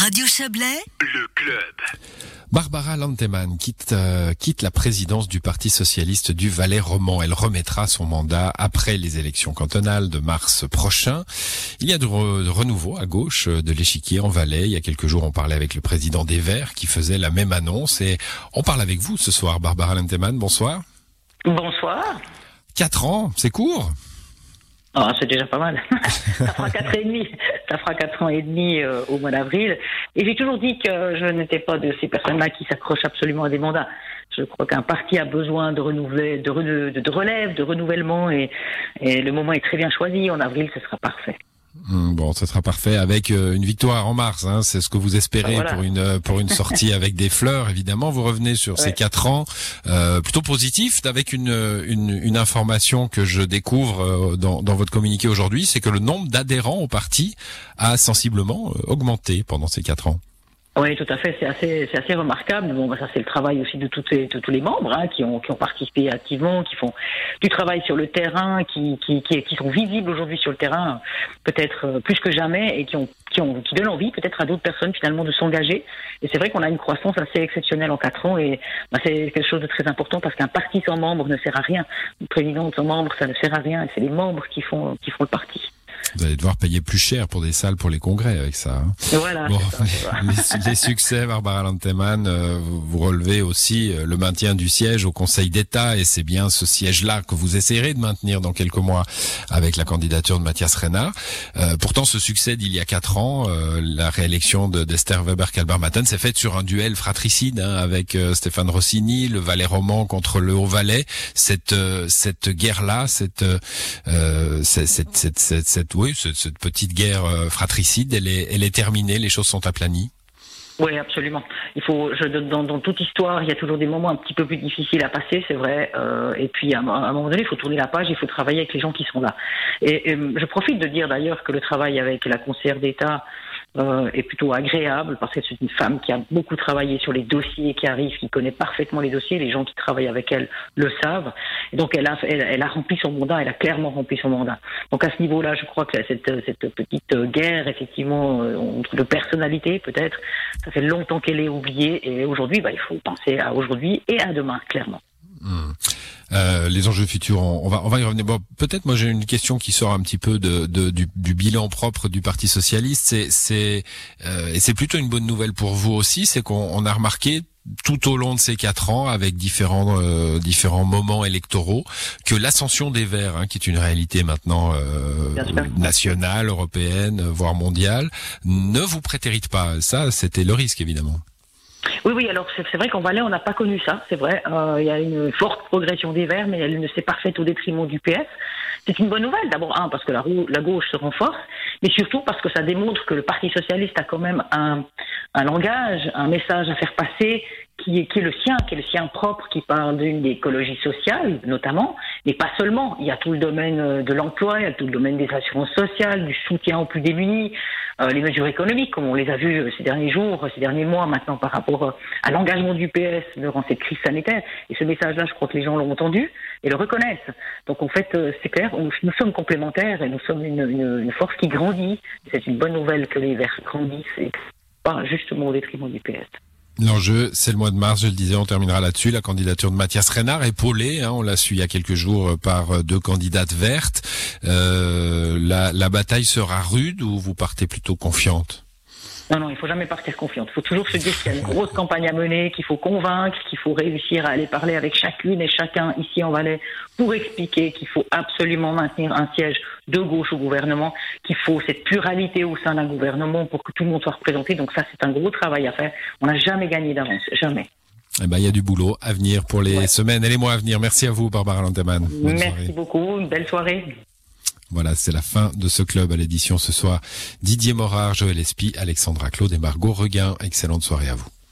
Radio Chablais, le club. Barbara Lanteman quitte, euh, quitte la présidence du Parti socialiste du Valais roman. Elle remettra son mandat après les élections cantonales de mars prochain. Il y a de, renouveau à gauche de l'échiquier en Valais. Il y a quelques jours, on parlait avec le président des Verts qui faisait la même annonce. Et on parle avec vous ce soir, Barbara Lanteman. Bonsoir. Bonsoir. Quatre ans, c'est court ah, c'est déjà pas mal. ça fera quatre et demi. Ça fera quatre ans et demi euh, au mois d'avril. Et j'ai toujours dit que je n'étais pas de ces personnes-là qui s'accrochent absolument à des mandats. Je crois qu'un parti a besoin de renouveler, de, de, relève, de renouvellement, et, et le moment est très bien choisi. En avril, ce sera parfait. Hmm, bon, ça sera parfait avec euh, une victoire en mars. Hein, c'est ce que vous espérez pour une euh, pour une sortie avec des fleurs. Évidemment, vous revenez sur ces quatre ans euh, plutôt positif, avec une, une, une information que je découvre dans, dans votre communiqué aujourd'hui, c'est que le nombre d'adhérents au parti a sensiblement augmenté pendant ces quatre ans. Oui, tout à fait. C'est assez, c'est assez remarquable. Bon, bah, ça c'est le travail aussi de, toutes de tous les membres hein, qui ont qui ont participé activement, qui font du travail sur le terrain, qui qui qui, qui sont visibles aujourd'hui sur le terrain, peut-être euh, plus que jamais, et qui ont qui ont qui donnent envie peut-être à d'autres personnes finalement de s'engager. Et c'est vrai qu'on a une croissance assez exceptionnelle en quatre ans, et bah, c'est quelque chose de très important parce qu'un parti sans membres ne sert à rien. Une présidente sans membres, ça ne sert à rien. Et c'est les membres qui font qui font le parti. Vous allez devoir payer plus cher pour des salles pour les congrès avec ça. Hein. Voilà. les, succès, Barbara Lanteman, euh, vous relevez aussi euh, le maintien du siège au Conseil d'État et c'est bien ce siège-là que vous essayerez de maintenir dans quelques mois avec la candidature de Mathias Renard. Euh, pourtant, ce succès d'il y a quatre ans, la réélection d'Esther Weber-Kalbar-Matten s'est faite sur un duel fratricide hein, avec Stéphane Rossini, le Valais roman contre le Haut-Valais. Cette cette guerre-là, cette, cette, cette, cette, cette oui, cette, petite guerre euh, fratricide, elle est, terminée, les choses sont aplanies. Oui, absolument. Il faut, dans, toute histoire, il y a toujours des moments un petit peu plus difficiles à passer, c'est vrai. Euh, et puis, à, un moment donné, il faut tourner la page, il faut travailler avec les gens qui sont là. Et, et je profite de dire d'ailleurs que le travail avec la conseillère d'État euh, est plutôt agréable parce que c'est une femme qui a beaucoup travaillé sur les dossiers qui arrivent, qui connaît parfaitement les dossiers. Les gens qui travaillent avec elle le savent. Donc elle a, elle, a rempli son mandat, elle a clairement rempli son mandat. Donc à ce niveau-là, je crois que cette, cette petite guerre, effectivement, euh, de personnalité peut-être, ça fait longtemps qu'elle est oubliée. Et aujourd'hui, bah, il faut penser à aujourd'hui et à demain, clairement. Hmm. Euh, les enjeux futurs, on, va on va y revenir. Bon, peut-être moi j'ai une question qui sort un petit peu de, de du, du, bilan propre du Parti socialiste. C'est c'est euh, et c'est plutôt une bonne nouvelle pour vous aussi, c'est qu'on a remarqué tout au long de ces quatre ans, avec différents euh, différents moments électoraux, que l'ascension des Verts, hein, qui est une réalité maintenant euh, nationale, européenne, voire mondiale, ne vous prétérite pas. Ça, c'était le risque évidemment. Oui, oui, alors c'est vrai qu'en Valais, on n'a pas connu ça, c'est vrai. Euh, il y a une forte progression des Verts, mais elle ne s'est pas faite au détriment du PS. C'est une bonne nouvelle, d'abord, un, parce que la, gauche se renforce, mais surtout parce que ça démontre que le Parti socialiste a quand même un, un langage, un message à faire passer qui est, qui est le sien, qui est le sien propre, qui parle d'une écologie sociale, notamment, mais pas seulement. Il y a tout le domaine euh, de l'emploi, il y a tout le domaine des assurances sociales, du soutien aux plus démunis, les mesures économiques, comme on les a vues euh, ces derniers jours, ces derniers mois maintenant par rapport à l'engagement du PS durant cette crise sanitaire. Et ce message-là, je crois que les gens l'ont entendu et le reconnaissent. Donc en fait, c'est clair, nous sommes complémentaires et nous sommes une, une, une force qui grandit. C'est une bonne nouvelle que les Verts grandissent et pas justement au détriment du PS. L'enjeu, c'est le mois de mars, je le disais, on terminera là-dessus. La candidature de Mathias Renard, épaulée, hein, on l'a su il y a quelques jours euh, par euh, deux candidates vertes. Euh, la, la bataille sera rude ou vous partez plutôt confiante? Non, non, il faut jamais partir confiante. Il faut toujours se dire qu'il y a une grosse campagne à mener, qu'il faut convaincre, qu'il faut réussir à aller parler avec chacune et chacun ici en Valais pour expliquer qu'il faut absolument maintenir un siège de gauche au gouvernement, qu'il faut cette pluralité au sein d'un gouvernement pour que tout le monde soit représenté. Donc ça, c'est un gros travail à faire. On n'a jamais gagné d'avance, jamais. Eh ben, il y a du boulot à venir pour les semaines et les mois à venir. Merci à vous, Barbara Lanteman. Merci beaucoup. Une belle soirée. Voilà, c'est la fin de ce club à l'édition ce soir. Didier Morard, Joël Espy, Alexandra Claude et Margot Reguin. Excellente soirée à vous.